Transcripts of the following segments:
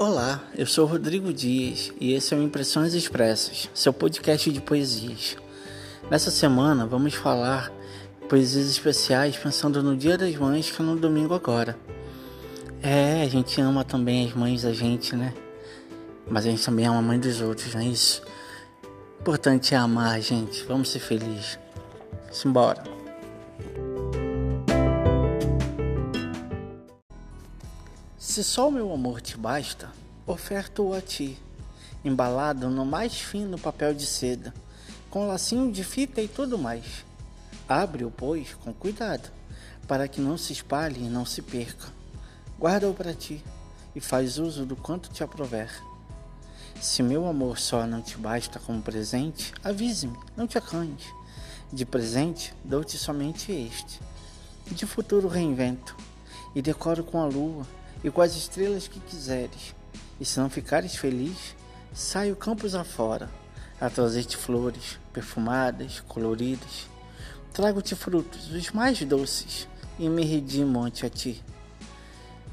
Olá, eu sou Rodrigo Dias e esse é o Impressões Expressas, seu podcast de poesias. Nessa semana vamos falar poesias especiais pensando no Dia das Mães, que é no domingo agora. É, a gente ama também as mães da gente, né? Mas a gente também ama a mãe dos outros, não é isso? O importante é amar gente, vamos ser felizes. Simbora. Se só o meu amor te basta, oferto-o a ti, embalado no mais fino papel de seda, com lacinho de fita e tudo mais. Abre-o, pois, com cuidado, para que não se espalhe e não se perca. Guarda-o para ti e faz uso do quanto te aprover. Se meu amor só não te basta como presente, avise-me, não te acanhes. De presente, dou-te somente este. De futuro reinvento e decoro com a lua e com as estrelas que quiseres. E se não ficares feliz, saio campos afora, a trazer-te flores, perfumadas, coloridas. Trago-te frutos, os mais doces, e me redimo ante a ti.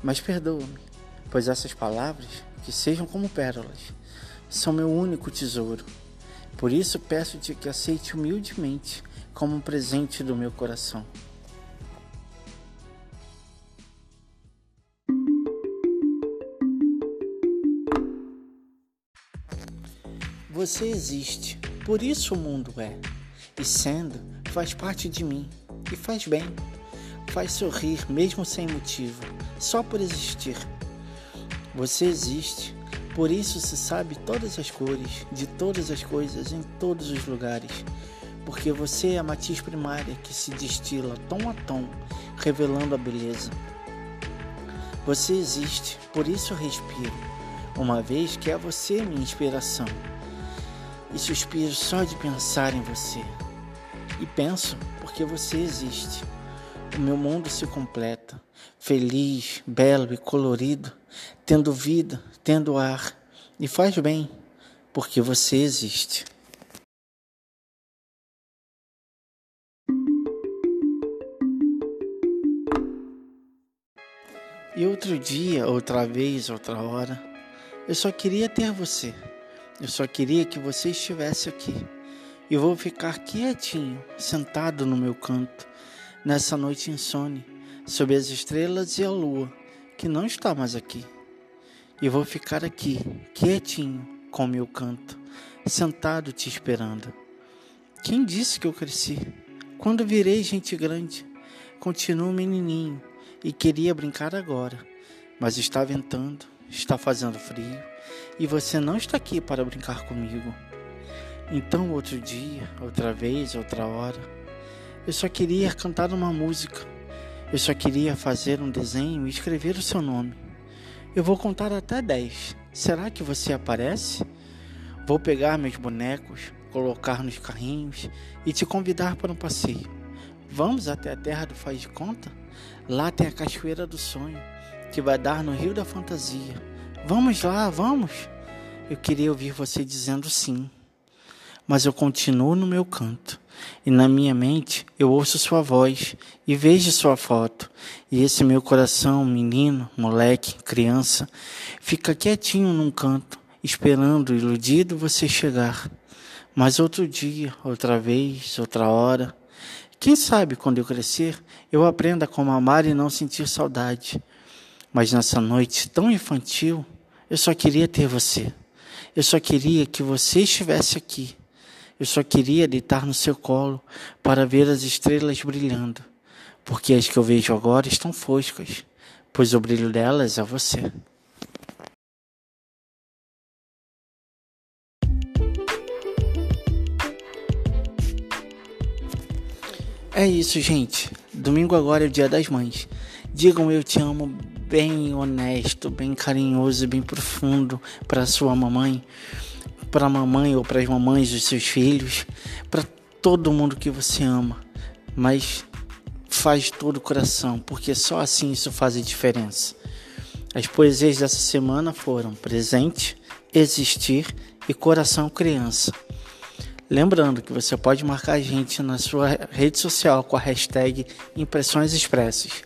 Mas perdoa-me, pois essas palavras, que sejam como pérolas, são meu único tesouro. Por isso peço-te que aceite humildemente como um presente do meu coração. Você existe, por isso o mundo é. E sendo, faz parte de mim. E faz bem. Faz sorrir mesmo sem motivo, só por existir. Você existe, por isso se sabe todas as cores, de todas as coisas, em todos os lugares. Porque você é a matiz primária que se destila tom a tom, revelando a beleza. Você existe, por isso respiro, uma vez que é você minha inspiração e suspiro só de pensar em você. E penso porque você existe. O meu mundo se completa, feliz, belo e colorido, tendo vida, tendo ar, e faz bem, porque você existe. E outro dia, outra vez, outra hora, eu só queria ter você. Eu só queria que você estivesse aqui. E vou ficar quietinho, sentado no meu canto, nessa noite insone, sob as estrelas e a lua, que não está mais aqui. E vou ficar aqui, quietinho, com meu canto, sentado te esperando. Quem disse que eu cresci? Quando virei gente grande, continuo menininho e queria brincar agora, mas está ventando, está fazendo frio e você não está aqui para brincar comigo. Então, outro dia, outra vez, outra hora, eu só queria cantar uma música. Eu só queria fazer um desenho e escrever o seu nome. Eu vou contar até dez. Será que você aparece? Vou pegar meus bonecos, colocar nos carrinhos e te convidar para um passeio. Vamos até a terra do faz de conta? Lá tem a cachoeira do sonho, que vai dar no rio da fantasia. Vamos lá, vamos. Eu queria ouvir você dizendo sim, mas eu continuo no meu canto. E na minha mente eu ouço sua voz e vejo sua foto. E esse meu coração, menino, moleque, criança, fica quietinho num canto, esperando, iludido, você chegar. Mas outro dia, outra vez, outra hora. Quem sabe quando eu crescer, eu aprenda como amar e não sentir saudade. Mas nessa noite tão infantil, eu só queria ter você. Eu só queria que você estivesse aqui. Eu só queria deitar no seu colo para ver as estrelas brilhando, porque as que eu vejo agora estão foscas, pois o brilho delas é você. É isso, gente. Domingo agora é o Dia das Mães. Digam eu te amo bem honesto, bem carinhoso, bem profundo para sua mamãe, para a mamãe ou para as mamães dos seus filhos, para todo mundo que você ama. Mas faz todo o coração, porque só assim isso faz a diferença. As poesias dessa semana foram Presente, Existir e Coração Criança. Lembrando que você pode marcar a gente na sua rede social com a hashtag Impressões Expressas.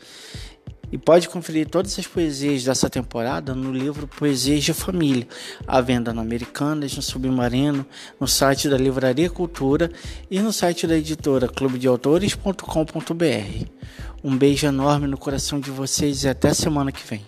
E pode conferir todas as poesias dessa temporada no livro Poesias de Família, à venda no Americanas, no Submarino, no site da Livraria Cultura e no site da editora clubedeautores.com.br. Um beijo enorme no coração de vocês e até semana que vem.